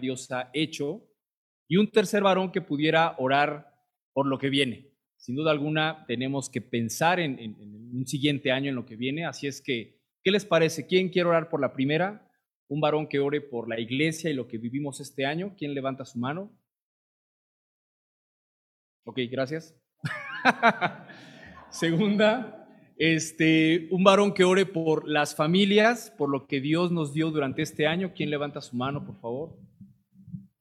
Dios ha hecho, y un tercer varón que pudiera orar por lo que viene. Sin duda alguna, tenemos que pensar en, un siguiente año, en lo que viene. Así es que, ¿qué les parece? ¿Quién quiere orar por la primera? Un varón que ore por la iglesia y lo que vivimos este año. ¿Quién levanta su mano? Ok, gracias. Segunda, este, un varón que ore por las familias, por lo que Dios nos dio durante este año. ¿Quién levanta su mano, por favor?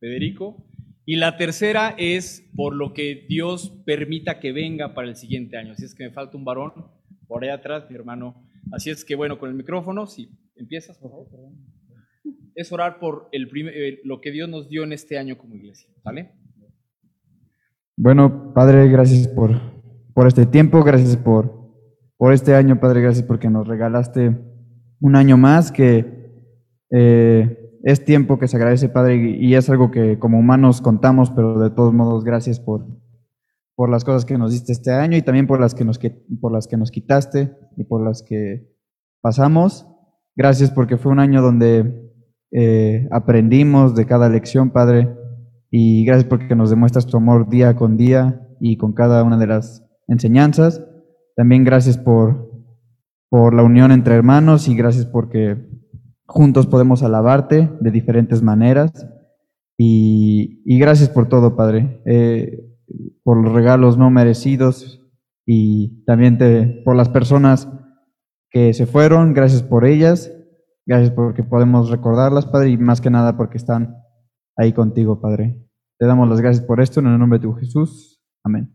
Federico. Y la tercera es por lo que Dios permita que venga para el siguiente año. Así es que me falta un varón por ahí atrás, mi hermano. Así es que bueno, con el micrófono, si empiezas, por favor. Es orar por el eh, lo que Dios nos dio en este año como iglesia. ¿Vale? Bueno, Padre, gracias por, por este tiempo, gracias por, por este año, Padre, gracias porque nos regalaste un año más que eh, es tiempo que se agradece, Padre, y es algo que como humanos contamos, pero de todos modos, gracias por, por las cosas que nos diste este año y también por las que nos, por las que nos quitaste y por las que pasamos. Gracias porque fue un año donde eh, aprendimos de cada lección, Padre, y gracias porque nos demuestras tu amor día con día y con cada una de las enseñanzas. También gracias por, por la unión entre hermanos y gracias porque Juntos podemos alabarte de diferentes maneras. Y, gracias por todo, Padre, eh, por los regalos no merecidos y también te, por las personas que se fueron, gracias por ellas, gracias porque podemos recordarlas, Padre, y más que nada porque están ahí contigo, Padre. Te damos las gracias por esto en el nombre de tu Jesús. Amén.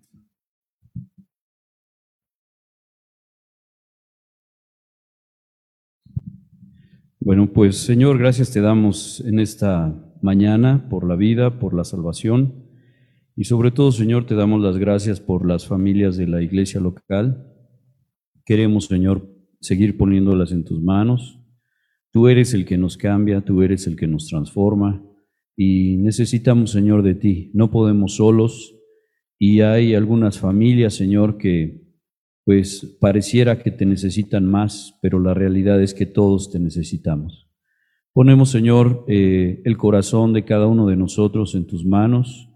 Bueno, pues Señor, gracias te damos en esta mañana por la vida, por la salvación y sobre todo, Señor, te damos las gracias por las familias de la iglesia local. Queremos, Señor, seguir poniéndolas en tus manos. Tú eres el que nos cambia, tú eres el que nos transforma y necesitamos, Señor, de ti. No podemos solos y hay algunas familias, Señor, que pues pareciera que te necesitan más, pero la realidad es que todos te necesitamos. Ponemos, Señor, eh, el corazón de cada uno de nosotros en tus manos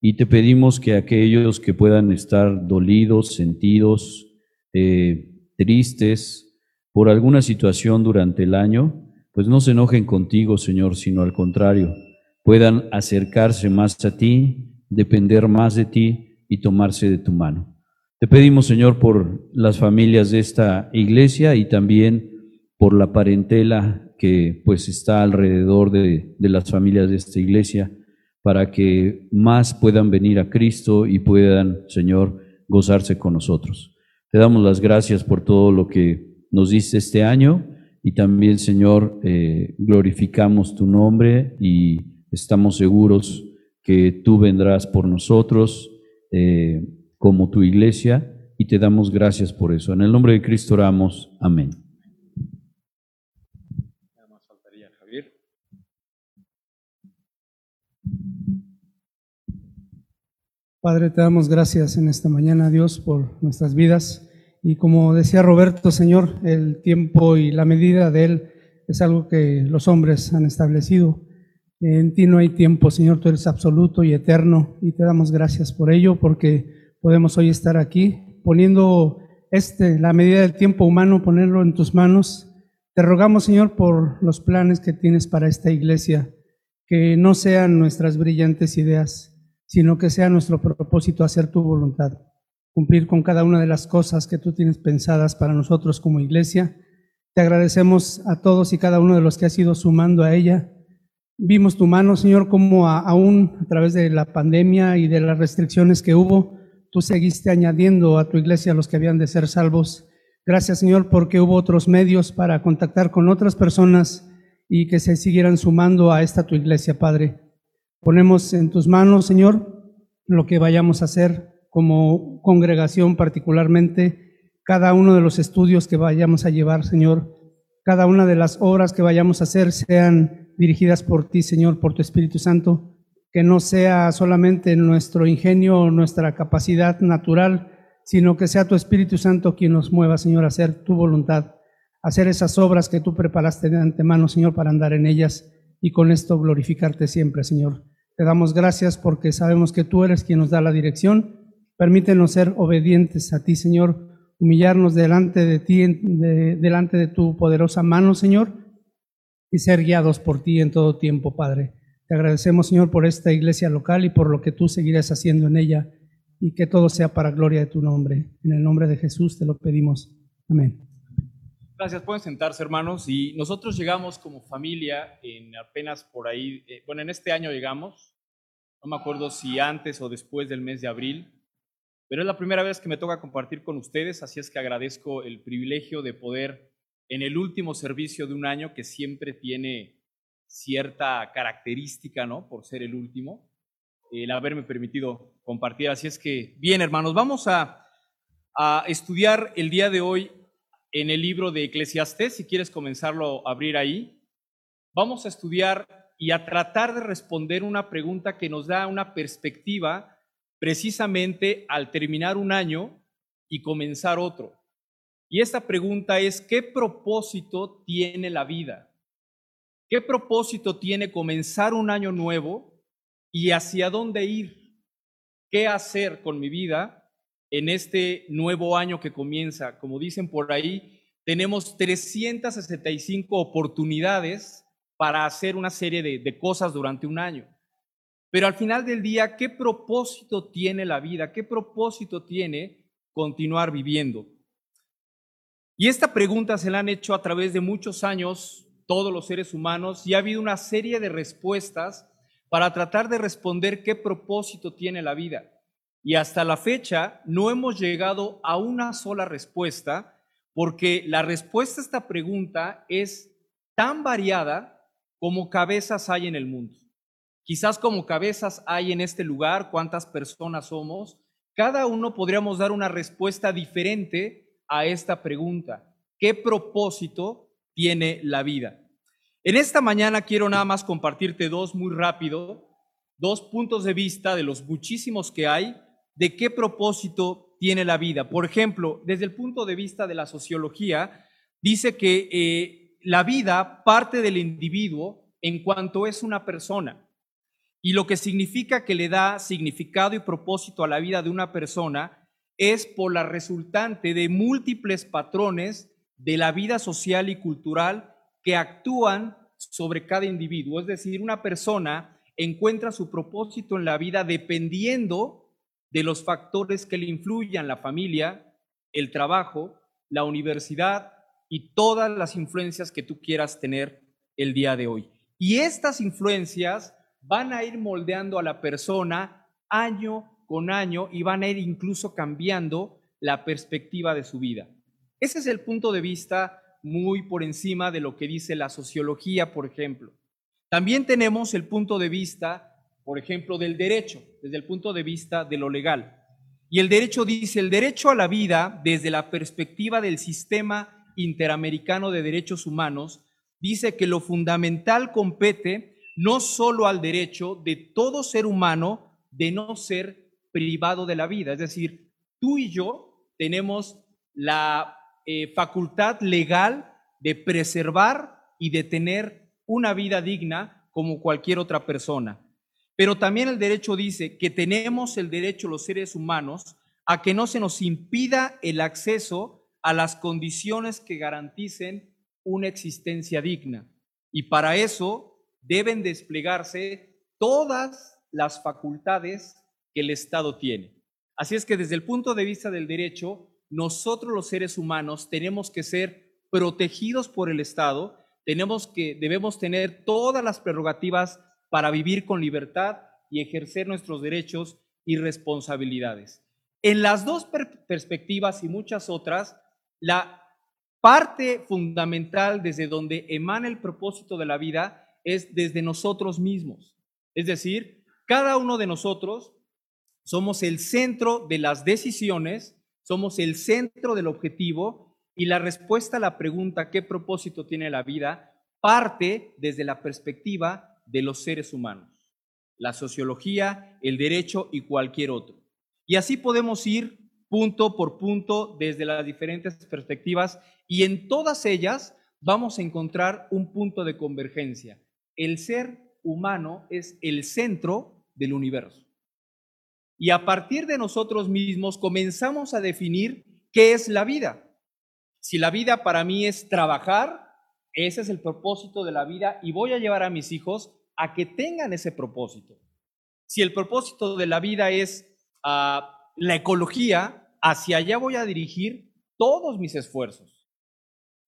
y te pedimos que aquellos que puedan estar dolidos, sentidos, eh, tristes por alguna situación durante el año, pues no se enojen contigo, Señor, sino al contrario, puedan acercarse más a ti, depender más de ti y tomarse de tu mano. Te pedimos, Señor, por las familias de esta iglesia y también por la parentela que pues está alrededor de, de las familias de esta iglesia, para que más puedan venir a Cristo y puedan, Señor, gozarse con nosotros. Te damos las gracias por todo lo que nos diste este año y también, Señor, eh, glorificamos tu nombre y estamos seguros que tú vendrás por nosotros. Eh, como tu iglesia y te damos gracias por eso. En el nombre de Cristo oramos. Amén. Padre, te damos gracias en esta mañana, Dios, por nuestras vidas. Y como decía Roberto, Señor, el tiempo y la medida de Él es algo que los hombres han establecido. En ti no hay tiempo, Señor, tú eres absoluto y eterno y te damos gracias por ello, porque podemos hoy estar aquí poniendo este, la medida del tiempo humano, ponerlo en tus manos. Te rogamos, Señor, por los planes que tienes para esta iglesia, que no sean nuestras brillantes ideas, sino que sea nuestro propósito hacer tu voluntad, cumplir con cada una de las cosas que tú tienes pensadas para nosotros como iglesia. Te agradecemos a todos y cada uno de los que has ido sumando a ella. Vimos tu mano, Señor, como aún a través de la pandemia y de las restricciones que hubo, tú seguiste añadiendo a tu iglesia los que habían de ser salvos. Gracias, Señor, porque hubo otros medios para contactar con otras personas y que se siguieran sumando a esta tu iglesia, Padre. Ponemos en tus manos, Señor, lo que vayamos a hacer como congregación particularmente, cada uno de los estudios que vayamos a llevar, Señor, cada una de las obras que vayamos a hacer sean dirigidas por ti, Señor, por tu Espíritu Santo que no sea solamente nuestro ingenio o nuestra capacidad natural, sino que sea tu Espíritu Santo quien nos mueva, Señor, a hacer tu voluntad, a hacer esas obras que tú preparaste de antemano, Señor, para andar en ellas. y con esto glorificarte siempre, Señor. Te damos gracias porque sabemos que tú eres quien nos da la dirección. Permítenos ser obedientes a ti, Señor, humillarnos delante de ti, delante de tu poderosa mano, Señor, y ser guiados por ti en todo tiempo, Padre. Te agradecemos, Señor, por esta iglesia local y por lo que tú seguirás haciendo en ella y que todo sea para gloria de tu nombre. En el nombre de Jesús te lo pedimos. Amén. Gracias, pueden sentarse hermanos. Y nosotros llegamos como familia en apenas por ahí, eh, bueno, en este año llegamos, no me acuerdo si antes o después del mes de abril, pero es la primera vez que me toca compartir con ustedes, así es que agradezco el privilegio de poder en el último servicio de un año que siempre tiene cierta característica, ¿no? Por ser el último, el haberme permitido compartir. Así es que, bien, hermanos, vamos a, estudiar el día de hoy en el libro de Eclesiastés, si quieres comenzarlo a abrir ahí. Vamos a estudiar y a tratar de responder una pregunta que nos da una perspectiva precisamente al terminar un año y comenzar otro. Y esta pregunta es, ¿qué propósito tiene la vida? ¿Qué propósito tiene comenzar un año nuevo y hacia dónde ir? ¿Qué hacer con mi vida en este nuevo año que comienza. Como dicen por ahí, tenemos 365 oportunidades para hacer una serie de, cosas durante un año. Pero al final del día, ¿qué propósito tiene la vida? ¿Qué propósito tiene continuar viviendo? Y esta pregunta se la han hecho a través de muchos años todos los seres humanos y ha habido una serie de respuestas para tratar de responder qué propósito tiene la vida. Y hasta la fecha no hemos llegado a una sola respuesta porque la respuesta a esta pregunta es tan variada como cabezas hay en el mundo. Quizás como cabezas hay en este lugar, cuántas personas somos, cada uno podríamos dar una respuesta diferente a esta pregunta. ¿Qué propósito tiene la vida? En esta mañana quiero nada más compartirte dos muy rápido, dos puntos de vista de los muchísimos que hay de qué propósito tiene la vida. Por ejemplo, desde el punto de vista de la sociología, dice que eh, la vida parte del individuo en cuanto es una persona. Y lo que significa que le da significado y propósito a la vida de una persona es por la resultante de múltiples patrones de la vida social y cultural que actúan sobre cada individuo. Es decir, una persona encuentra su propósito en la vida dependiendo de los factores que le influyan, la familia, el trabajo, la universidad y todas las influencias que tú quieras tener el día de hoy. Y estas influencias van a ir moldeando a la persona año con año y van a ir incluso cambiando la perspectiva de su vida. Ese es el punto de vista muy por encima de lo que dice la sociología, por ejemplo. También tenemos el punto de vista por ejemplo, del derecho, desde el punto de vista de lo legal. Y el derecho dice, el derecho a la vida, desde la perspectiva del sistema interamericano de derechos humanos, dice que lo fundamental compete no solo al derecho de todo ser humano de no ser privado de la vida. Es decir, tú y yo tenemos la eh, facultad legal de preservar y de tener una vida digna como cualquier otra persona. Pero también el derecho dice que tenemos el derecho los seres humanos a que no se nos impida el acceso a las condiciones que garanticen una existencia digna. Y para eso deben desplegarse todas las facultades que el Estado tiene. Así es que desde el punto de vista del derecho, nosotros los seres humanos tenemos que ser protegidos por el Estado, tenemos que debemos tener todas las prerrogativas para vivir con libertad y ejercer nuestros derechos y responsabilidades. En las dos perspectivas y muchas otras, la parte fundamental desde donde emana el propósito de la vida es desde nosotros mismos. Es decir, cada uno de nosotros somos el centro de las decisiones, somos el centro del objetivo y la respuesta a la pregunta ¿qué propósito tiene la vida? parte desde la perspectiva de los seres humanos, la sociología, el derecho y cualquier otro. Y así podemos ir punto por punto desde las diferentes perspectivas y en todas ellas vamos a encontrar un punto de convergencia. el ser humano es el centro del universo. Y a partir de nosotros mismos comenzamos a definir qué es la vida. Si la vida para mí es trabajar, ese es el propósito de la vida y voy a llevar a mis hijos a que tengan ese propósito. Si el propósito de la vida es ah, la ecología, hacia allá voy a dirigir todos mis esfuerzos.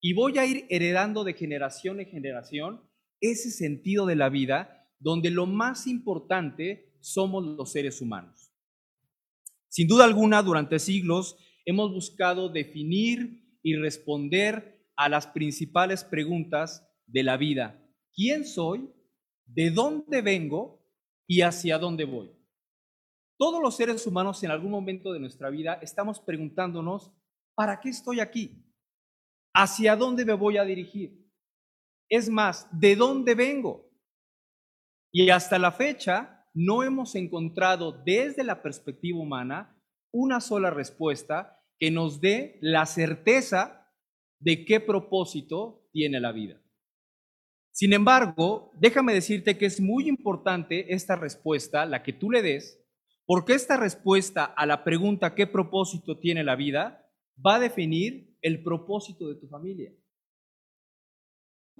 Y voy a ir heredando de generación en generación ese sentido de la vida donde lo más importante somos los seres humanos. Sin duda alguna, durante siglos hemos buscado definir y responder a las principales preguntas de la vida. ¿Quién soy? ¿De dónde vengo? ¿Y hacia dónde voy? Todos los seres humanos en algún momento de nuestra vida estamos preguntándonos, ¿para qué estoy aquí? ¿Hacia dónde me voy a dirigir? Es más, ¿de dónde vengo? Y hasta la fecha no hemos encontrado desde la perspectiva humana una sola respuesta que nos dé la certeza de qué propósito tiene la vida. Sin embargo, déjame decirte que es muy importante esta respuesta, la que tú le des, porque esta respuesta a la pregunta qué propósito tiene la vida va a definir el propósito de tu familia.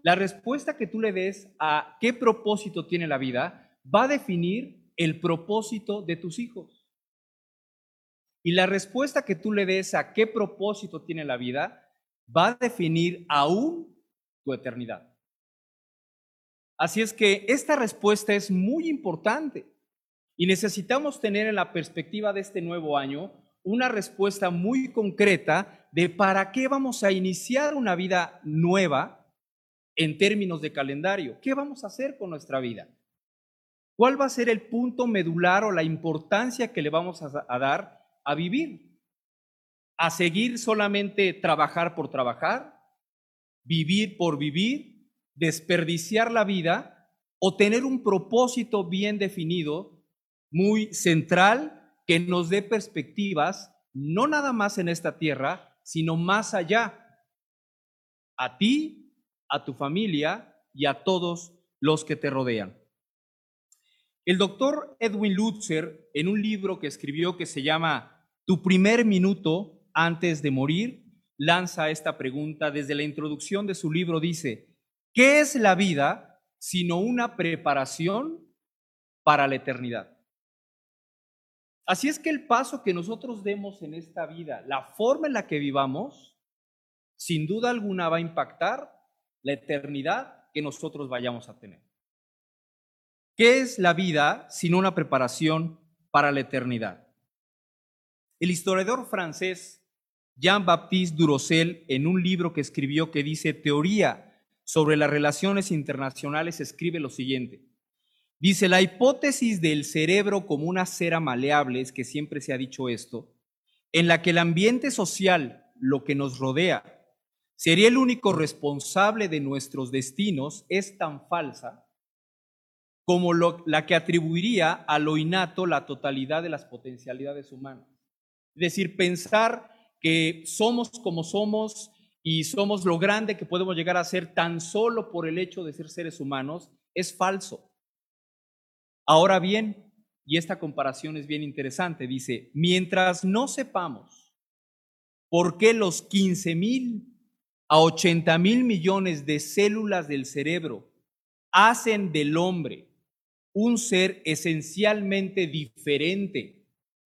La respuesta que tú le des a qué propósito tiene la vida va a definir el propósito de tus hijos. Y la respuesta que tú le des a qué propósito tiene la vida va a definir aún tu eternidad. Así es que esta respuesta es muy importante y necesitamos tener en la perspectiva de este nuevo año una respuesta muy concreta de para qué vamos a iniciar una vida nueva en términos de calendario. ¿Qué vamos a hacer con nuestra vida? ¿Cuál va a ser el punto medular o la importancia que le vamos a, dar a vivir? ¿A seguir solamente trabajar por trabajar? ¿Vivir por vivir? ¿Desperdiciar la vida? ¿O tener un propósito bien definido, muy central, que nos dé perspectivas, no nada más en esta tierra, sino más allá? A ti, a tu familia y a todos los que te rodean. El doctor Edwin Lutzer, en un libro que escribió que se llama Tu primer minuto antes de morir, lanza esta pregunta desde la introducción de su libro. Dice, ¿qué es la vida sino una preparación para la eternidad? Así es que el paso que nosotros demos en esta vida, la forma en la que vivamos, sin duda alguna va a impactar la eternidad que nosotros vayamos a tener. ¿Qué es la vida sino una preparación para la eternidad? El historiador francés Jean-Baptiste Durosel, en un libro que escribió que dice Teoría sobre las relaciones internacionales, escribe lo siguiente. Dice, la hipótesis del cerebro como una cera maleable, es que siempre se ha dicho esto, en la que el ambiente social, lo que nos rodea, sería el único responsable de nuestros destinos, es tan falsa como la que atribuiría a lo innato la totalidad de las potencialidades humanas. Es decir, pensar que somos como somos y somos lo grande que podemos llegar a ser tan solo por el hecho de ser seres humanos es falso. Ahora bien, y esta comparación es bien interesante, dice, mientras no sepamos por qué los 15 mil a 80 mil millones de células del cerebro hacen del hombre un ser esencialmente diferente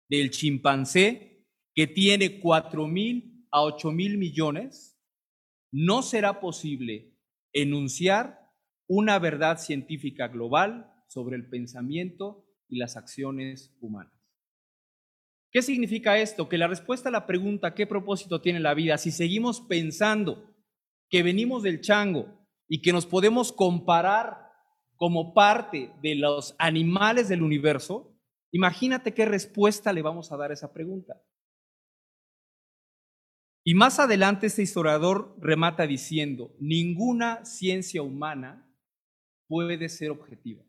del chimpancé que tiene cuatro mil a ocho mil millones, no será posible enunciar una verdad científica global sobre el pensamiento y las acciones humanas. ¿Qué significa esto? Que la respuesta a la pregunta ¿qué propósito tiene la vida? Si seguimos pensando que venimos del chango y que nos podemos comparar como parte de los animales del universo, imagínate qué respuesta le vamos a dar a esa pregunta. Y más adelante este historiador remata diciendo, ninguna ciencia humana puede ser objetiva.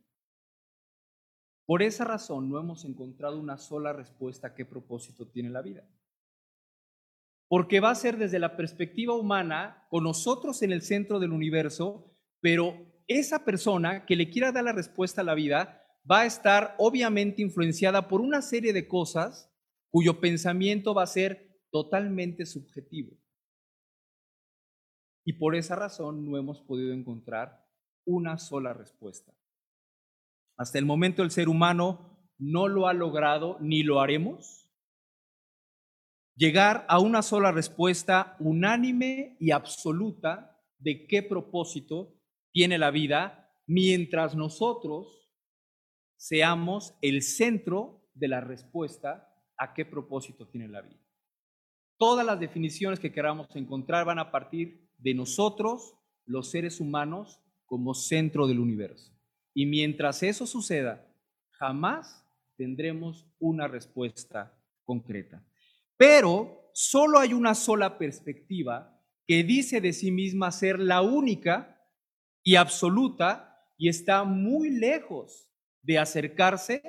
Por esa razón no hemos encontrado una sola respuesta a qué propósito tiene la vida. Porque va a ser desde la perspectiva humana, con nosotros en el centro del universo, pero esa persona que le quiera dar la respuesta a la vida va a estar obviamente influenciada por una serie de cosas cuyo pensamiento va a ser totalmente subjetivo. Y por esa razón no hemos podido encontrar una sola respuesta. Hasta el momento el ser humano no lo ha logrado ni lo haremos. Llegar a una sola respuesta unánime y absoluta de qué propósito tiene la vida mientras nosotros seamos el centro de la respuesta a qué propósito tiene la vida. Todas las definiciones que queramos encontrar van a partir de nosotros, los seres humanos, como centro del universo. Y mientras eso suceda, jamás tendremos una respuesta concreta. Pero solo hay una sola perspectiva que dice de sí misma ser la única y absoluta y está muy lejos de acercarse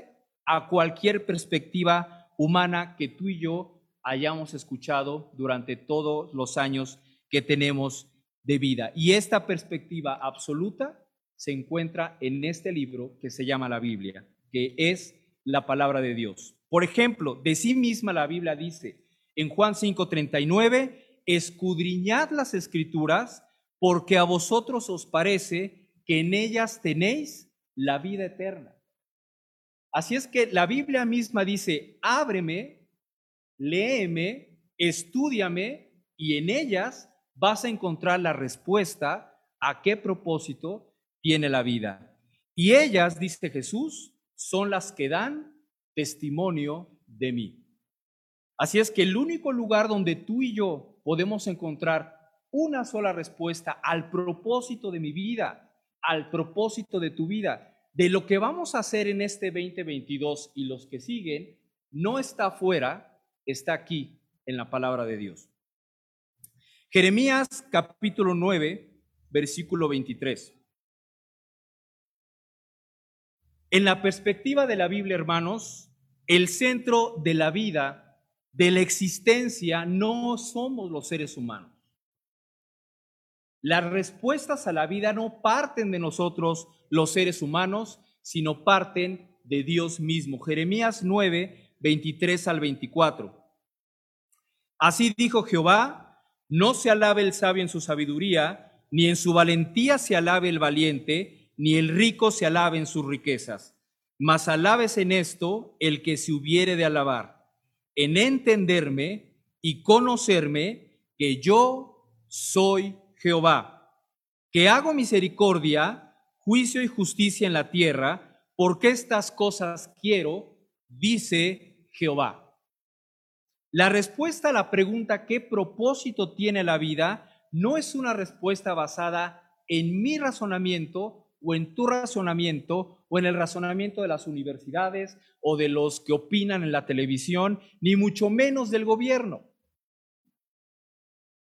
a cualquier perspectiva humana que tú y yo hayamos escuchado durante todos los años que tenemos de vida. Y esta perspectiva absoluta se encuentra en este libro que se llama la Biblia, que es la palabra de Dios. Por ejemplo, de sí misma la Biblia dice en Juan 5:39, escudriñad las escrituras porque a vosotros os parece que en ellas tenéis la vida eterna. Así es que la Biblia misma dice, ábreme, léeme, estudiame y en ellas vas a encontrar la respuesta a qué propósito tiene la vida. Y ellas, dice Jesús, son las que dan testimonio de mí. Así es que el único lugar donde tú y yo podemos encontrar una sola respuesta al propósito de mi vida, al propósito de tu vida, de lo que vamos a hacer en este 2022 y los que siguen, no está afuera, está aquí en la palabra de Dios. Jeremías capítulo 9, versículo 23. En la perspectiva de la Biblia, hermanos, el centro de la vida, de la existencia, no somos los seres humanos. Las respuestas a la vida no parten de nosotros los seres humanos, sino parten de Dios mismo. Jeremías 9, 23 al 24. Así dijo Jehová, no se alabe el sabio en su sabiduría, ni en su valentía se alabe el valiente, ni el rico se alabe en sus riquezas. Mas alabes en esto el que se hubiere de alabar, en entenderme y conocerme que yo soy Jehová, que hago misericordia, juicio y justicia en la tierra, porque estas cosas quiero, dice Jehová. La respuesta a la pregunta ¿qué propósito tiene la vida? no es una respuesta basada en mi razonamiento o en tu razonamiento o en el razonamiento de las universidades o de los que opinan en la televisión, ni mucho menos del gobierno.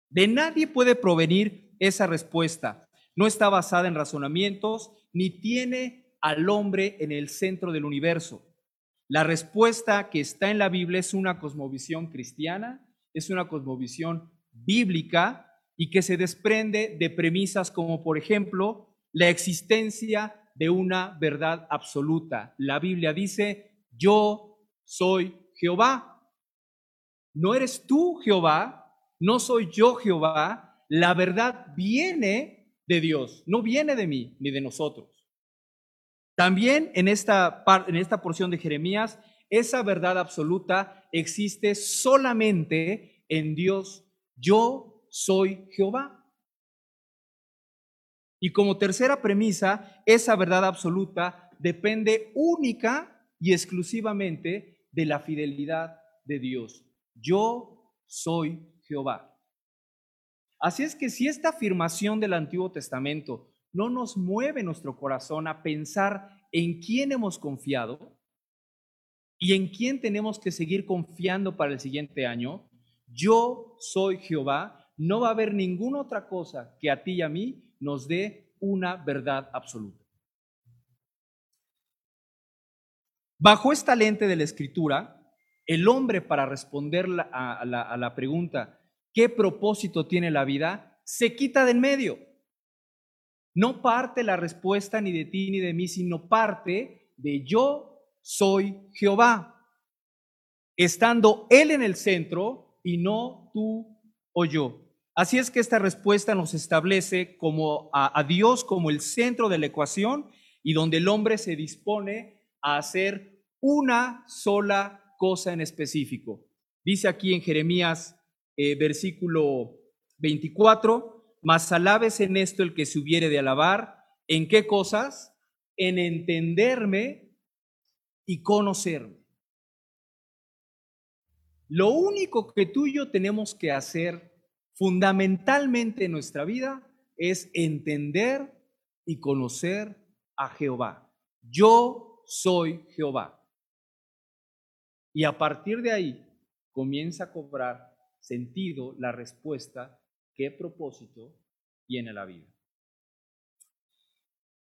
De nadie puede provenir esa respuesta. No está basada en razonamientos ni tiene al hombre en el centro del universo. La respuesta que está en la Biblia es una cosmovisión cristiana, es una cosmovisión bíblica y que se desprende de premisas como, por ejemplo, la existencia de una verdad absoluta. La Biblia dice, yo soy Jehová. No eres tú Jehová, no soy yo Jehová. La verdad viene de Dios, no viene de mí ni de nosotros. También en esta, en esta porción de Jeremías, esa verdad absoluta existe solamente en Dios. Yo soy Jehová. Y como tercera premisa, esa verdad absoluta depende única y exclusivamente de la fidelidad de Dios. Yo soy Jehová. Así es que si esta afirmación del Antiguo Testamento no nos mueve nuestro corazón a pensar en quién hemos confiado y en quién tenemos que seguir confiando para el siguiente año, yo soy Jehová, no va a haber ninguna otra cosa que a ti y a mí nos dé una verdad absoluta. Bajo esta lente de la escritura, el hombre para responder a la, a la pregunta, ¿qué propósito tiene la vida? Se quita del medio no parte la respuesta ni de ti ni de mí, sino parte de yo soy Jehová, estando Él en el centro y no tú o yo. Así es que esta respuesta nos establece como a, a Dios como el centro de la ecuación y donde el hombre se dispone a hacer una sola cosa en específico. Dice aquí en Jeremías eh, versículo 24, mas alabes en esto el que se hubiere de alabar. ¿En qué cosas? En entenderme y conocerme. Lo único que tú y yo tenemos que hacer fundamentalmente en nuestra vida es entender y conocer a Jehová. Yo soy Jehová. Y a partir de ahí comienza a cobrar sentido la respuesta, qué propósito tiene la vida.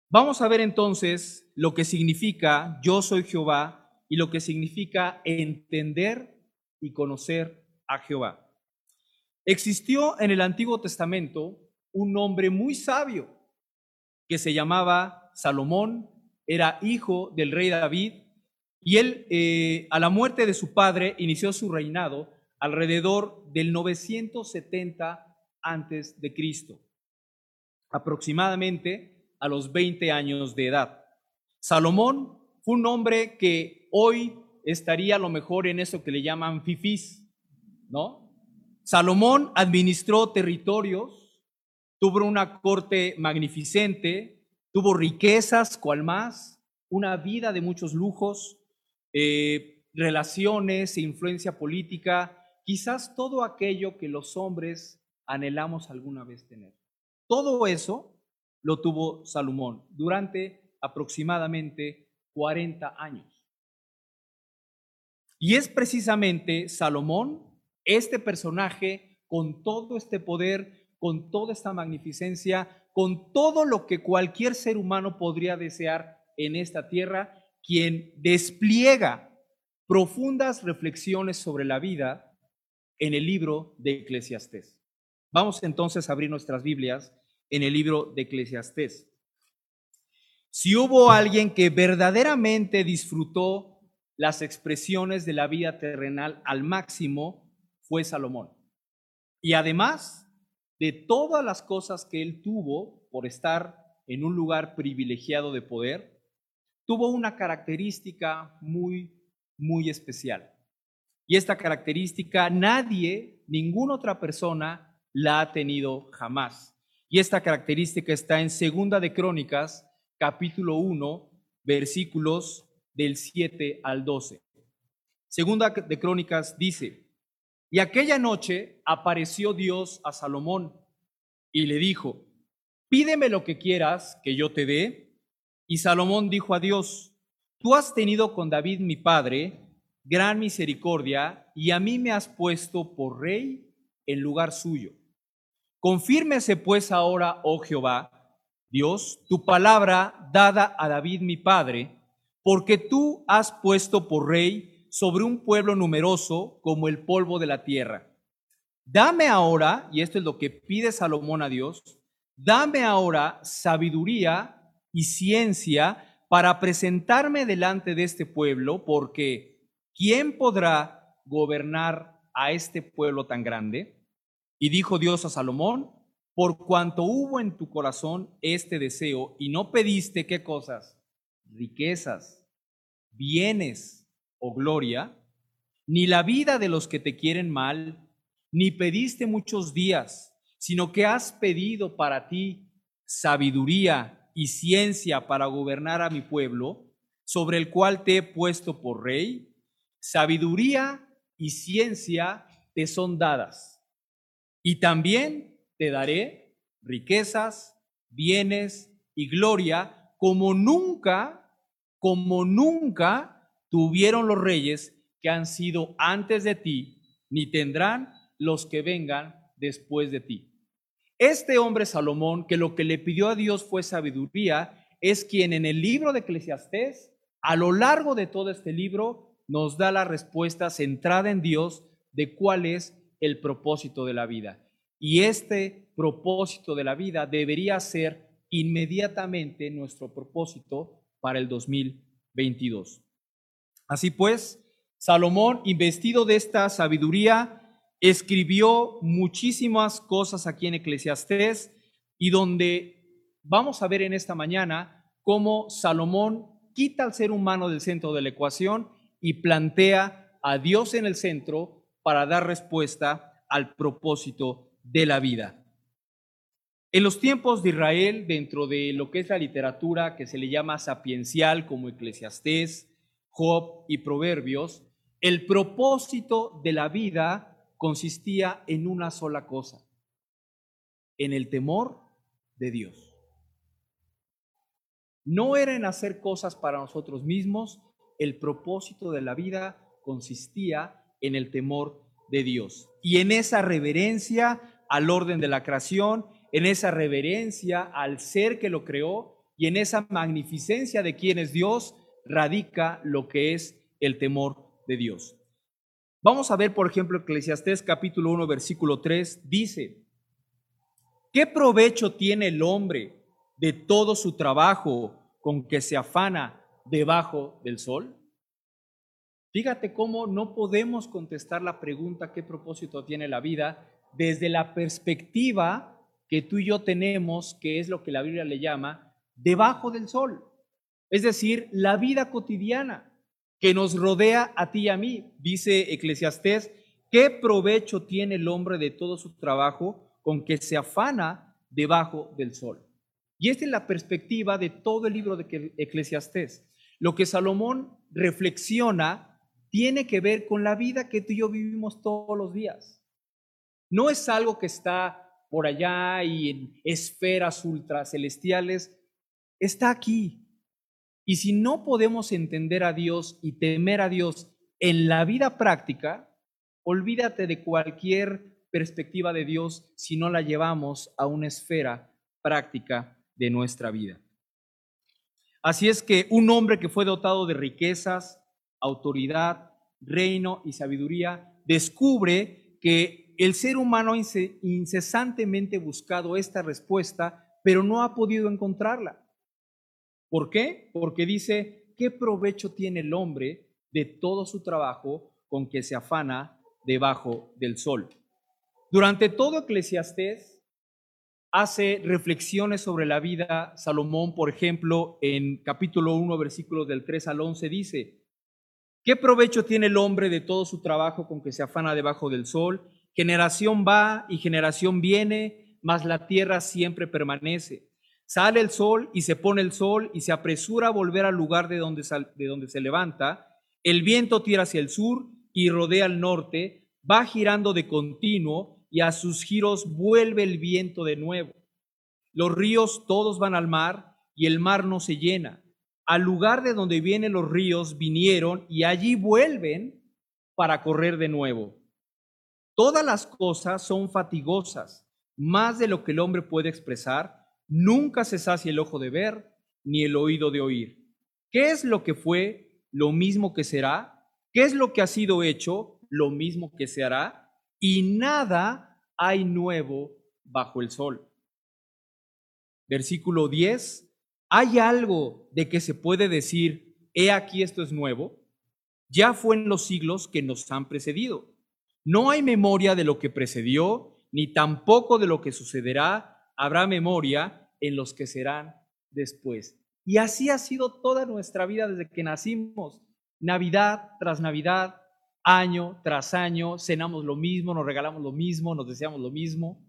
Vamos a ver entonces lo que significa yo soy Jehová y lo que significa entender y conocer a Jehová. Existió en el Antiguo Testamento un hombre muy sabio que se llamaba Salomón, era hijo del rey David y él, eh, a la muerte de su padre, inició su reinado alrededor del 970 antes de Cristo, aproximadamente a los 20 años de edad. Salomón fue un hombre que hoy estaría a lo mejor en eso que le llaman fifís, ¿no? Salomón administró territorios, tuvo una corte magnificente, tuvo riquezas, cual más, una vida de muchos lujos, eh, relaciones, influencia política, quizás todo aquello que los hombres anhelamos alguna vez tener. Todo eso lo tuvo Salomón durante aproximadamente 40 años. Y es precisamente Salomón, este personaje, con todo este poder, con toda esta magnificencia, con todo lo que cualquier ser humano podría desear en esta tierra, quien despliega profundas reflexiones sobre la vida en el libro de Eclesiastés. Vamos entonces a abrir nuestras Biblias en el libro de Eclesiastés. Si hubo alguien que verdaderamente disfrutó las expresiones de la vida terrenal al máximo, fue Salomón. Y además de todas las cosas que él tuvo por estar en un lugar privilegiado de poder, tuvo una característica muy, muy especial. Y esta característica nadie, ninguna otra persona la ha tenido jamás. Y esta característica está en Segunda de Crónicas, capítulo 1, versículos del 7 al 12. Segunda de Crónicas dice, y aquella noche apareció Dios a Salomón y le dijo, pídeme lo que quieras que yo te dé y Salomón dijo a Dios, tú has tenido con David mi padre gran misericordia y a mí me has puesto por rey en lugar suyo. Confírmese pues ahora, oh Jehová, Dios, tu palabra dada a David mi padre, porque tú has puesto por rey sobre un pueblo numeroso como el polvo de la tierra. Dame ahora, y esto es lo que pide Salomón a Dios, dame ahora sabiduría y ciencia para presentarme delante de este pueblo, porque ¿quién podrá gobernar a este pueblo tan grande? Y dijo Dios a Salomón, por cuanto hubo en tu corazón este deseo y no pediste qué cosas, riquezas, bienes o gloria, ni la vida de los que te quieren mal, ni pediste muchos días, sino que has pedido para ti sabiduría y ciencia para gobernar a mi pueblo, sobre el cual te he puesto por rey, sabiduría y ciencia te son dadas. Y también te daré riquezas, bienes y gloria como nunca, como nunca tuvieron los reyes que han sido antes de ti, ni tendrán los que vengan después de ti. Este hombre Salomón, que lo que le pidió a Dios fue sabiduría, es quien en el libro de Eclesiastés, a lo largo de todo este libro, nos da la respuesta centrada en Dios de cuál es el propósito de la vida. Y este propósito de la vida debería ser inmediatamente nuestro propósito para el 2022. Así pues, Salomón, investido de esta sabiduría, escribió muchísimas cosas aquí en Eclesiastés y donde vamos a ver en esta mañana cómo Salomón quita al ser humano del centro de la ecuación y plantea a Dios en el centro para dar respuesta al propósito de la vida. En los tiempos de Israel, dentro de lo que es la literatura que se le llama sapiencial, como Eclesiastés, Job y Proverbios, el propósito de la vida consistía en una sola cosa, en el temor de Dios. No era en hacer cosas para nosotros mismos, el propósito de la vida consistía en el temor de Dios. Y en esa reverencia al orden de la creación, en esa reverencia al ser que lo creó y en esa magnificencia de quien es Dios, radica lo que es el temor de Dios. Vamos a ver, por ejemplo, Eclesiastés capítulo 1, versículo 3, dice, ¿qué provecho tiene el hombre de todo su trabajo con que se afana debajo del sol? Fíjate cómo no podemos contestar la pregunta qué propósito tiene la vida desde la perspectiva que tú y yo tenemos, que es lo que la Biblia le llama, debajo del sol. Es decir, la vida cotidiana que nos rodea a ti y a mí. Dice Eclesiastés, ¿qué provecho tiene el hombre de todo su trabajo con que se afana debajo del sol? Y esta es la perspectiva de todo el libro de Eclesiastés. Lo que Salomón reflexiona tiene que ver con la vida que tú y yo vivimos todos los días. No es algo que está por allá y en esferas ultracelestiales, está aquí. Y si no podemos entender a Dios y temer a Dios en la vida práctica, olvídate de cualquier perspectiva de Dios si no la llevamos a una esfera práctica de nuestra vida. Así es que un hombre que fue dotado de riquezas, autoridad, reino y sabiduría, descubre que el ser humano ha incesantemente buscado esta respuesta, pero no ha podido encontrarla. ¿Por qué? Porque dice, ¿qué provecho tiene el hombre de todo su trabajo con que se afana debajo del sol? Durante todo Eclesiastés hace reflexiones sobre la vida. Salomón, por ejemplo, en capítulo 1, versículos del 3 al 11, dice, ¿Qué provecho tiene el hombre de todo su trabajo con que se afana debajo del sol? Generación va y generación viene, mas la tierra siempre permanece. Sale el sol y se pone el sol y se apresura a volver al lugar de donde, de donde se levanta. El viento tira hacia el sur y rodea al norte, va girando de continuo y a sus giros vuelve el viento de nuevo. Los ríos todos van al mar y el mar no se llena al lugar de donde vienen los ríos vinieron y allí vuelven para correr de nuevo. Todas las cosas son fatigosas, más de lo que el hombre puede expresar. Nunca se sacia el ojo de ver, ni el oído de oír. ¿Qué es lo que fue? Lo mismo que será. ¿Qué es lo que ha sido hecho? Lo mismo que se hará. Y nada hay nuevo bajo el sol. Versículo 10 ¿Hay algo de que se puede decir, he aquí esto es nuevo? Ya fue en los siglos que nos han precedido. No hay memoria de lo que precedió, ni tampoco de lo que sucederá. Habrá memoria en los que serán después. Y así ha sido toda nuestra vida desde que nacimos. Navidad tras Navidad, año tras año, cenamos lo mismo, nos regalamos lo mismo, nos deseamos lo mismo.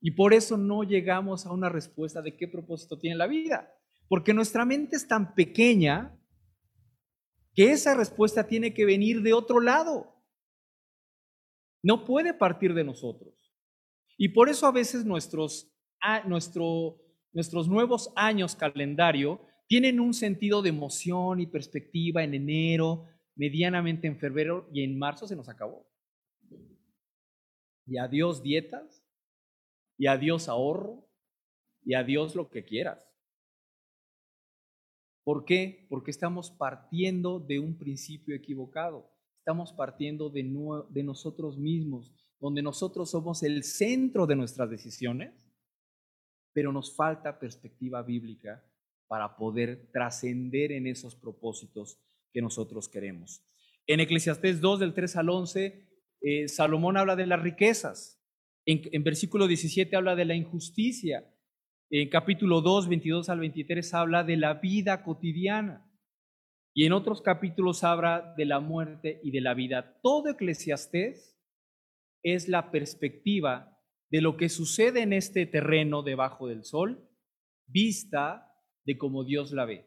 Y por eso no llegamos a una respuesta de qué propósito tiene la vida. Porque nuestra mente es tan pequeña que esa respuesta tiene que venir de otro lado. No puede partir de nosotros. Y por eso a veces nuestros, nuestro, nuestros nuevos años calendario tienen un sentido de emoción y perspectiva en enero, medianamente en febrero y en marzo se nos acabó. Y adiós dietas, y a Dios ahorro y a Dios lo que quieras. ¿Por qué? Porque estamos partiendo de un principio equivocado. Estamos partiendo de, de nosotros mismos, donde nosotros somos el centro de nuestras decisiones. pero nos falta perspectiva bíblica para poder trascender en esos propósitos que nosotros queremos. En Eclesiastés 2, del 3 al 11, eh, Salomón habla de las riquezas. En, en versículo 17 habla de la injusticia. En capítulo 2, 22 al 23 habla de la vida cotidiana. Y en otros capítulos habla de la muerte y de la vida. Todo Eclesiastés es la perspectiva de lo que sucede en este terreno debajo del sol, vista de cómo Dios la ve.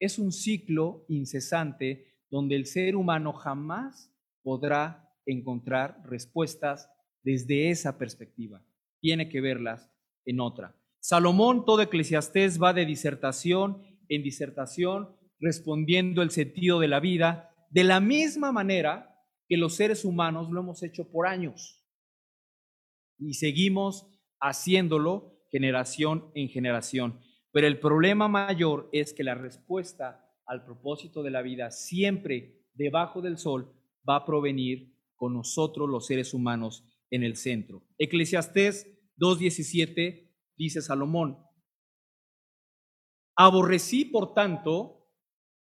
Es un ciclo incesante donde el ser humano jamás podrá encontrar respuestas desde esa perspectiva. Tiene que verlas en otra. Salomón, todo eclesiastés va de disertación en disertación, respondiendo el sentido de la vida, de la misma manera que los seres humanos lo hemos hecho por años. Y seguimos haciéndolo generación en generación. Pero el problema mayor es que la respuesta al propósito de la vida siempre debajo del sol va a provenir con nosotros los seres humanos en el centro. Eclesiastés 2.17 dice Salomón, aborrecí por tanto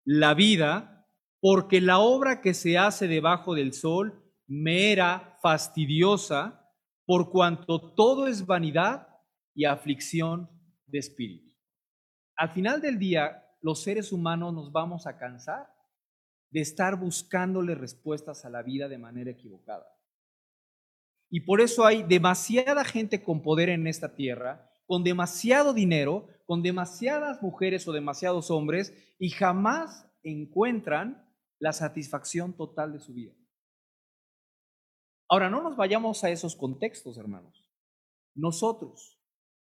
la vida porque la obra que se hace debajo del sol me era fastidiosa por cuanto todo es vanidad y aflicción de espíritu. Al final del día, los seres humanos nos vamos a cansar de estar buscándole respuestas a la vida de manera equivocada. Y por eso hay demasiada gente con poder en esta tierra, con demasiado dinero, con demasiadas mujeres o demasiados hombres, y jamás encuentran la satisfacción total de su vida. Ahora, no nos vayamos a esos contextos, hermanos. Nosotros,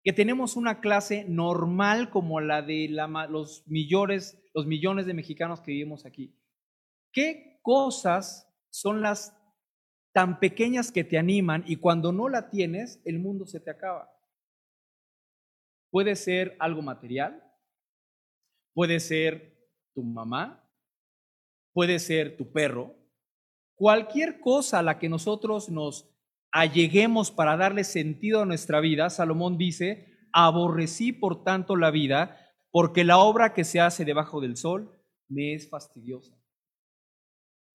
que tenemos una clase normal como la de los, millones, de mexicanos que vivimos aquí. ¿Qué cosas son las tan pequeñas que te animan y cuando no la tienes, el mundo se te acaba? Puede ser algo material, puede ser tu mamá, puede ser tu perro, cualquier cosa a la que nosotros nos alleguemos para darle sentido a nuestra vida, Salomón dice, aborrecí por tanto la vida, porque la obra que se hace debajo del sol me es fastidiosa.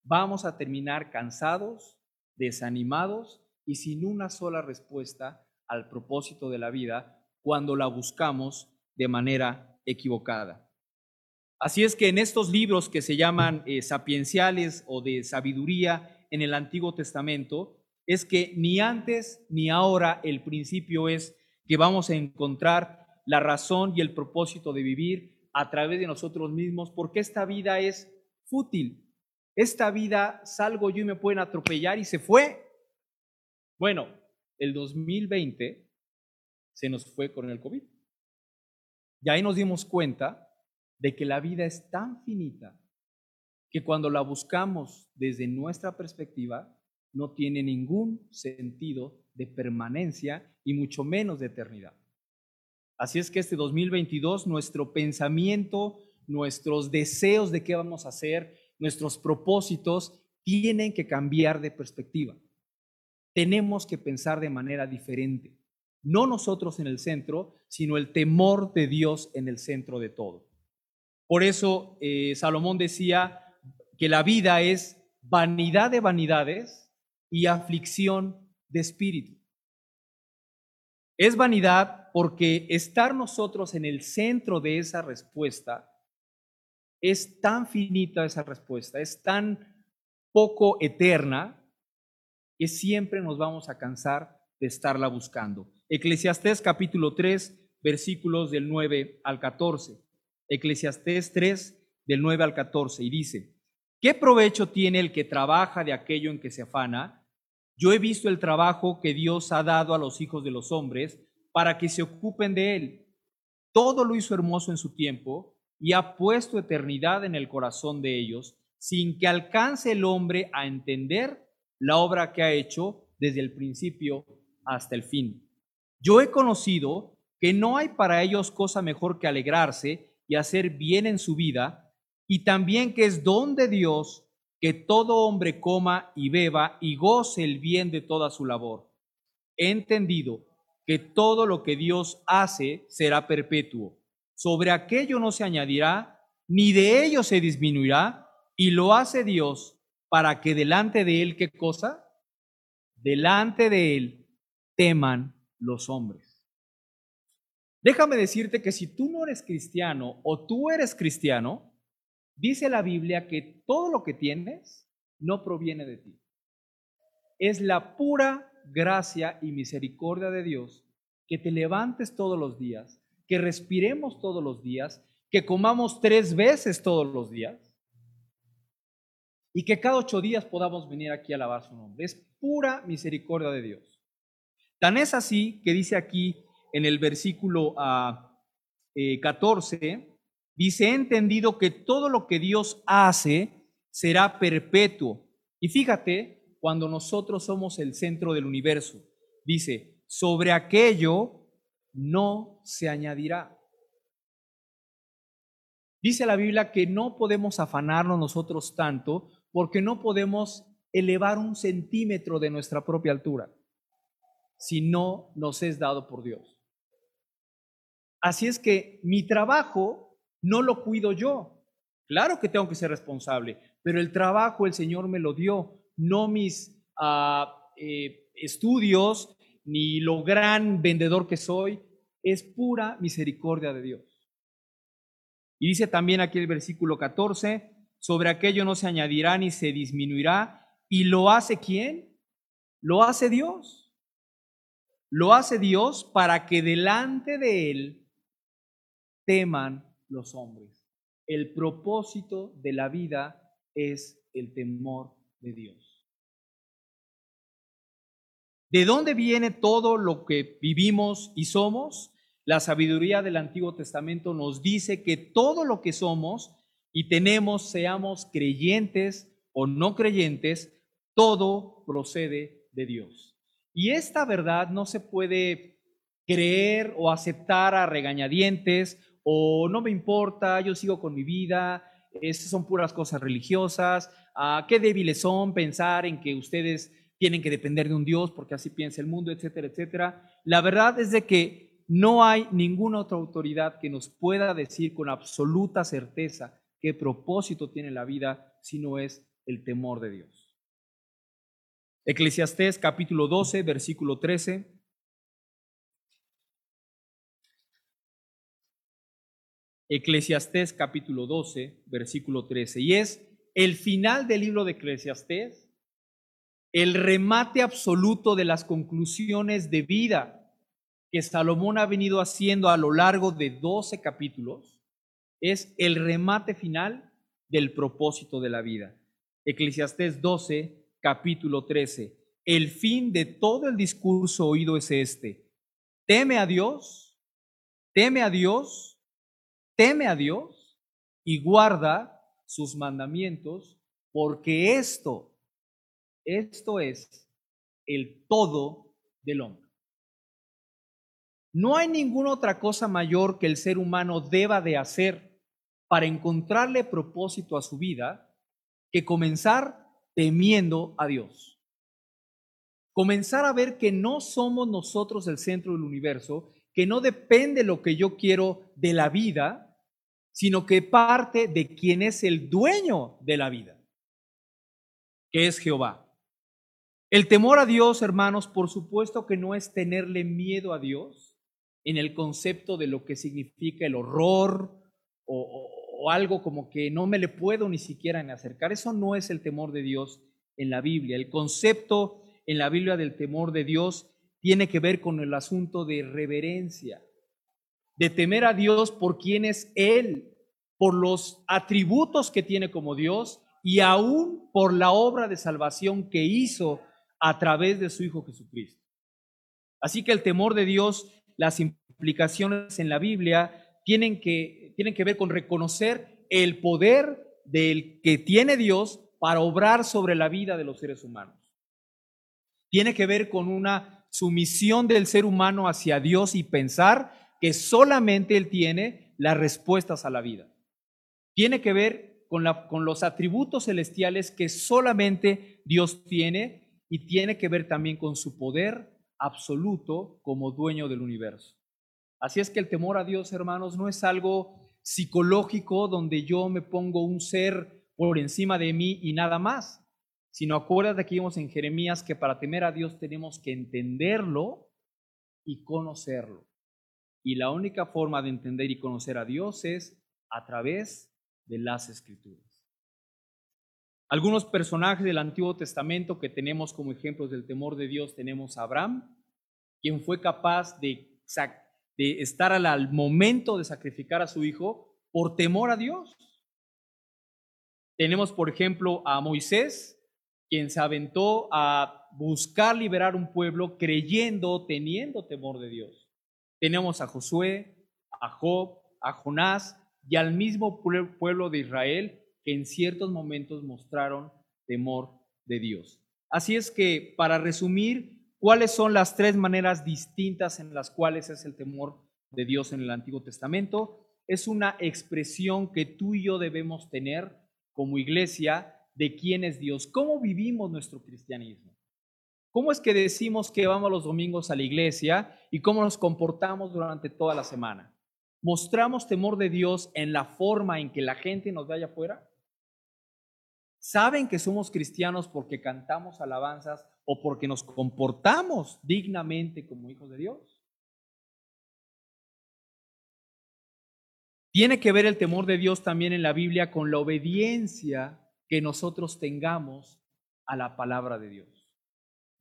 Vamos a terminar cansados, desanimados y sin una sola respuesta al propósito de la vida cuando la buscamos de manera equivocada. Así es que en estos libros que se llaman eh, sapienciales o de sabiduría en el Antiguo Testamento, es que ni antes ni ahora el principio es que vamos a encontrar la razón y el propósito de vivir a través de nosotros mismos, porque esta vida es fútil. Esta vida salgo yo y me pueden atropellar y se fue. Bueno, el 2020 se nos fue con el COVID. Y ahí nos dimos cuenta de que la vida es tan finita que cuando la buscamos desde nuestra perspectiva, no tiene ningún sentido de permanencia y mucho menos de eternidad. Así es que este 2022 nuestro pensamiento, nuestros deseos de qué vamos a hacer, nuestros propósitos tienen que cambiar de perspectiva. Tenemos que pensar de manera diferente. No nosotros en el centro, sino el temor de Dios en el centro de todo. Por eso eh, Salomón decía que la vida es vanidad de vanidades y aflicción de espíritu. Es vanidad porque estar nosotros en el centro de esa respuesta es tan finita esa respuesta, es tan poco eterna que siempre nos vamos a cansar de estarla buscando. Eclesiastés capítulo 3, versículos del 9 al 14. Eclesiastés 3, del 9 al 14, y dice, ¿qué provecho tiene el que trabaja de aquello en que se afana? Yo he visto el trabajo que Dios ha dado a los hijos de los hombres para que se ocupen de él. Todo lo hizo hermoso en su tiempo y ha puesto eternidad en el corazón de ellos, sin que alcance el hombre a entender la obra que ha hecho desde el principio hasta el fin. Yo he conocido que no hay para ellos cosa mejor que alegrarse y hacer bien en su vida, y también que es don de Dios que todo hombre coma y beba y goce el bien de toda su labor. He entendido que todo lo que Dios hace será perpetuo. Sobre aquello no se añadirá, ni de ello se disminuirá, y lo hace Dios para que delante de Él, ¿qué cosa? Delante de Él teman los hombres. Déjame decirte que si tú no eres cristiano o tú eres cristiano, dice la Biblia que todo lo que tienes no proviene de ti. Es la pura gracia y misericordia de Dios que te levantes todos los días, que respiremos todos los días, que comamos tres veces todos los días y que cada ocho días podamos venir aquí a alabar su nombre. Es pura misericordia de Dios. Tan es así que dice aquí en el versículo 14, ah, eh, dice, he entendido que todo lo que Dios hace será perpetuo. Y fíjate, cuando nosotros somos el centro del universo. Dice, sobre aquello no se añadirá. Dice la Biblia que no podemos afanarnos nosotros tanto porque no podemos elevar un centímetro de nuestra propia altura si no nos es dado por Dios. Así es que mi trabajo no lo cuido yo. Claro que tengo que ser responsable, pero el trabajo el Señor me lo dio no mis ah, eh, estudios, ni lo gran vendedor que soy, es pura misericordia de Dios. Y dice también aquí el versículo 14, sobre aquello no se añadirá ni se disminuirá. ¿Y lo hace quién? Lo hace Dios. Lo hace Dios para que delante de Él teman los hombres. El propósito de la vida es el temor de Dios. ¿De dónde viene todo lo que vivimos y somos? La sabiduría del Antiguo Testamento nos dice que todo lo que somos y tenemos, seamos creyentes o no creyentes, todo procede de Dios. Y esta verdad no se puede creer o aceptar a regañadientes o no me importa, yo sigo con mi vida, esas son puras cosas religiosas, ah, qué débiles son pensar en que ustedes tienen que depender de un Dios porque así piensa el mundo, etcétera, etcétera. La verdad es de que no hay ninguna otra autoridad que nos pueda decir con absoluta certeza qué propósito tiene la vida si no es el temor de Dios. Eclesiastés capítulo 12, versículo 13. Eclesiastés capítulo 12, versículo 13. Y es el final del libro de Eclesiastés, el remate absoluto de las conclusiones de vida que Salomón ha venido haciendo a lo largo de 12 capítulos, es el remate final del propósito de la vida. Eclesiastés 12, capítulo 13. El fin de todo el discurso oído es este. Teme a Dios, teme a Dios teme a Dios y guarda sus mandamientos, porque esto, esto es el todo del hombre. No hay ninguna otra cosa mayor que el ser humano deba de hacer para encontrarle propósito a su vida que comenzar temiendo a Dios. Comenzar a ver que no somos nosotros el centro del universo que no depende lo que yo quiero de la vida, sino que parte de quien es el dueño de la vida, que es Jehová. El temor a Dios, hermanos, por supuesto que no es tenerle miedo a Dios en el concepto de lo que significa el horror o, o algo como que no me le puedo ni siquiera acercar. Eso no es el temor de Dios en la Biblia. El concepto en la Biblia del temor de Dios tiene que ver con el asunto de reverencia, de temer a Dios por quien es Él, por los atributos que tiene como Dios y aún por la obra de salvación que hizo a través de su Hijo Jesucristo. Así que el temor de Dios, las implicaciones en la Biblia tienen que, tienen que ver con reconocer el poder del que tiene Dios para obrar sobre la vida de los seres humanos. Tiene que ver con una sumisión del ser humano hacia Dios y pensar que solamente Él tiene las respuestas a la vida. Tiene que ver con, la, con los atributos celestiales que solamente Dios tiene y tiene que ver también con su poder absoluto como dueño del universo. Así es que el temor a Dios, hermanos, no es algo psicológico donde yo me pongo un ser por encima de mí y nada más, sino acuérdate que vimos en Jeremías que para temer a Dios tenemos que entenderlo y conocerlo. Y la única forma de entender y conocer a Dios es a través de las escrituras. Algunos personajes del Antiguo Testamento que tenemos como ejemplos del temor de Dios tenemos a Abraham, quien fue capaz de, de estar al momento de sacrificar a su hijo por temor a Dios. Tenemos, por ejemplo, a Moisés, quien se aventó a buscar liberar un pueblo creyendo, teniendo temor de Dios. Tenemos a Josué, a Job, a Jonás y al mismo pueblo de Israel que en ciertos momentos mostraron temor de Dios. Así es que, para resumir, ¿cuáles son las tres maneras distintas en las cuales es el temor de Dios en el Antiguo Testamento? Es una expresión que tú y yo debemos tener como iglesia de quién es Dios, cómo vivimos nuestro cristianismo. ¿Cómo es que decimos que vamos los domingos a la iglesia y cómo nos comportamos durante toda la semana? ¿Mostramos temor de Dios en la forma en que la gente nos vaya afuera? ¿Saben que somos cristianos porque cantamos alabanzas o porque nos comportamos dignamente como hijos de Dios? Tiene que ver el temor de Dios también en la Biblia con la obediencia que nosotros tengamos a la palabra de Dios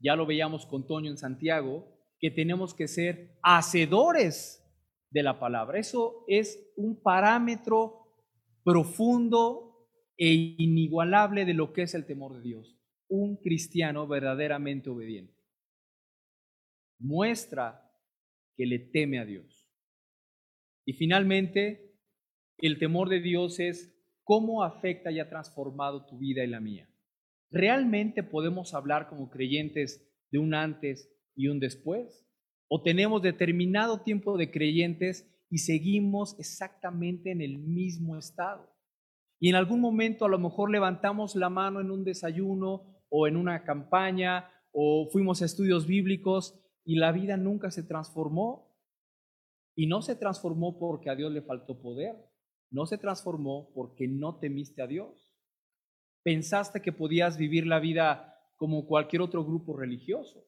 ya lo veíamos con Toño en Santiago, que tenemos que ser hacedores de la palabra. Eso es un parámetro profundo e inigualable de lo que es el temor de Dios. Un cristiano verdaderamente obediente. Muestra que le teme a Dios. Y finalmente, el temor de Dios es cómo afecta y ha transformado tu vida y la mía. ¿Realmente podemos hablar como creyentes de un antes y un después? ¿O tenemos determinado tiempo de creyentes y seguimos exactamente en el mismo estado? Y en algún momento a lo mejor levantamos la mano en un desayuno o en una campaña o fuimos a estudios bíblicos y la vida nunca se transformó. Y no se transformó porque a Dios le faltó poder, no se transformó porque no temiste a Dios pensaste que podías vivir la vida como cualquier otro grupo religioso.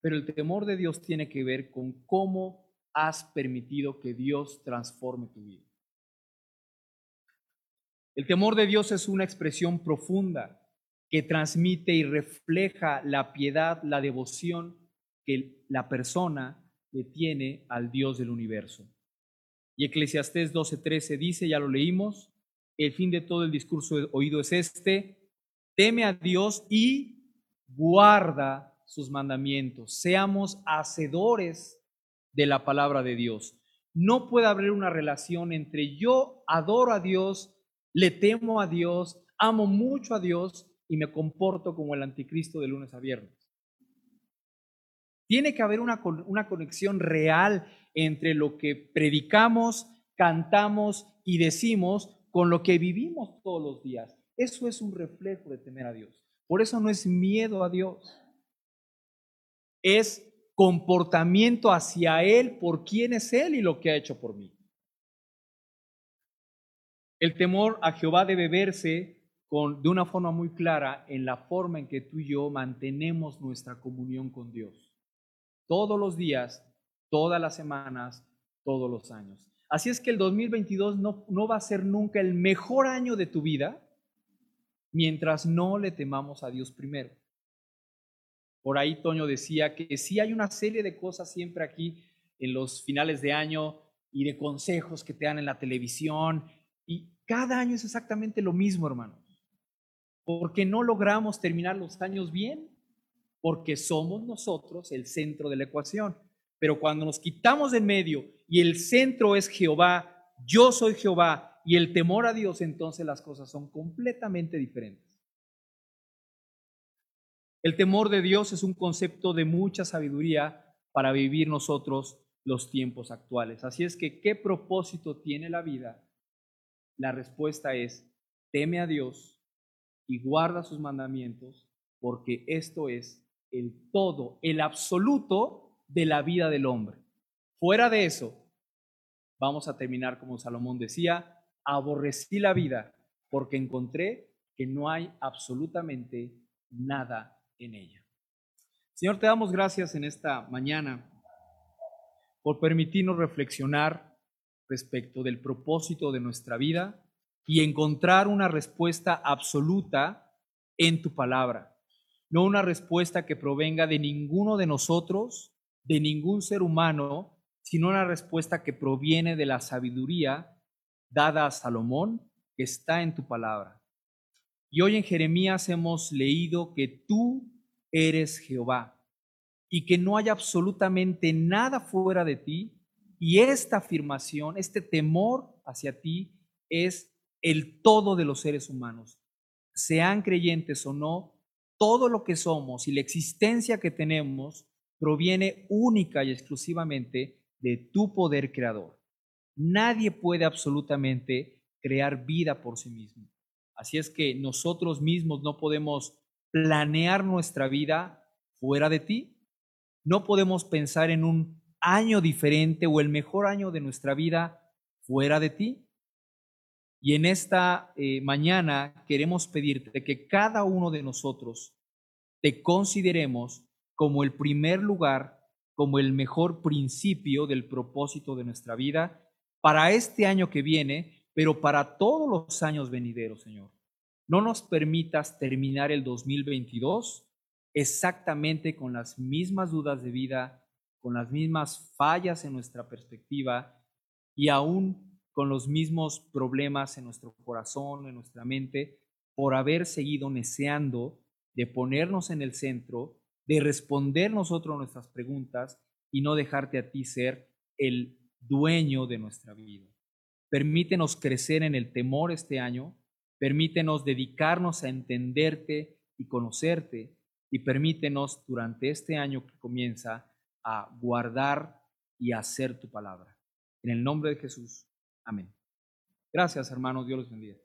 Pero el temor de Dios tiene que ver con cómo has permitido que Dios transforme tu vida. El temor de Dios es una expresión profunda que transmite y refleja la piedad, la devoción que la persona le tiene al Dios del universo. Y Eclesiastés 12:13 dice, ya lo leímos, el fin de todo el discurso oído es este, teme a Dios y guarda sus mandamientos. Seamos hacedores de la palabra de Dios. No puede haber una relación entre yo adoro a Dios, le temo a Dios, amo mucho a Dios y me comporto como el anticristo de lunes a viernes. Tiene que haber una, una conexión real entre lo que predicamos, cantamos y decimos con lo que vivimos todos los días. Eso es un reflejo de temer a Dios. Por eso no es miedo a Dios. Es comportamiento hacia Él por quién es Él y lo que ha hecho por mí. El temor a Jehová debe verse de una forma muy clara en la forma en que tú y yo mantenemos nuestra comunión con Dios. Todos los días, todas las semanas, todos los años. Así es que el 2022 no, no va a ser nunca el mejor año de tu vida mientras no le temamos a Dios primero. Por ahí Toño decía que sí hay una serie de cosas siempre aquí en los finales de año y de consejos que te dan en la televisión y cada año es exactamente lo mismo, hermanos. Porque no logramos terminar los años bien, porque somos nosotros el centro de la ecuación. Pero cuando nos quitamos del medio y el centro es Jehová, yo soy Jehová y el temor a Dios, entonces las cosas son completamente diferentes. El temor de Dios es un concepto de mucha sabiduría para vivir nosotros los tiempos actuales. Así es que, ¿qué propósito tiene la vida? La respuesta es, teme a Dios y guarda sus mandamientos, porque esto es el todo, el absoluto de la vida del hombre. Fuera de eso, vamos a terminar como Salomón decía, aborrecí la vida porque encontré que no hay absolutamente nada en ella. Señor, te damos gracias en esta mañana por permitirnos reflexionar respecto del propósito de nuestra vida y encontrar una respuesta absoluta en tu palabra. No una respuesta que provenga de ninguno de nosotros, de ningún ser humano, sino una respuesta que proviene de la sabiduría dada a Salomón que está en tu palabra. Y hoy en Jeremías hemos leído que tú eres Jehová y que no hay absolutamente nada fuera de ti. Y esta afirmación, este temor hacia ti es el todo de los seres humanos. Sean creyentes o no, todo lo que somos y la existencia que tenemos proviene única y exclusivamente de tu poder creador. Nadie puede absolutamente crear vida por sí mismo. Así es que nosotros mismos no podemos planear nuestra vida fuera de ti. No podemos pensar en un año diferente o el mejor año de nuestra vida fuera de ti. Y en esta eh, mañana queremos pedirte que cada uno de nosotros te consideremos como el primer lugar, como el mejor principio del propósito de nuestra vida para este año que viene pero para todos los años venideros, Señor. No nos permitas terminar el 2022 exactamente con las mismas dudas de vida, con las mismas fallas en nuestra perspectiva y aún con los mismos problemas en nuestro corazón, en nuestra mente, por haber seguido neceando de ponernos en el centro, de responder nosotros nuestras preguntas y no dejarte a ti ser el dueño de nuestra vida. Permítenos crecer en el temor este año, permítenos dedicarnos a entenderte y conocerte y permítenos durante este año que comienza a guardar y hacer tu palabra. En el nombre de Jesús. Amén. Gracias, hermanos. Dios los bendiga.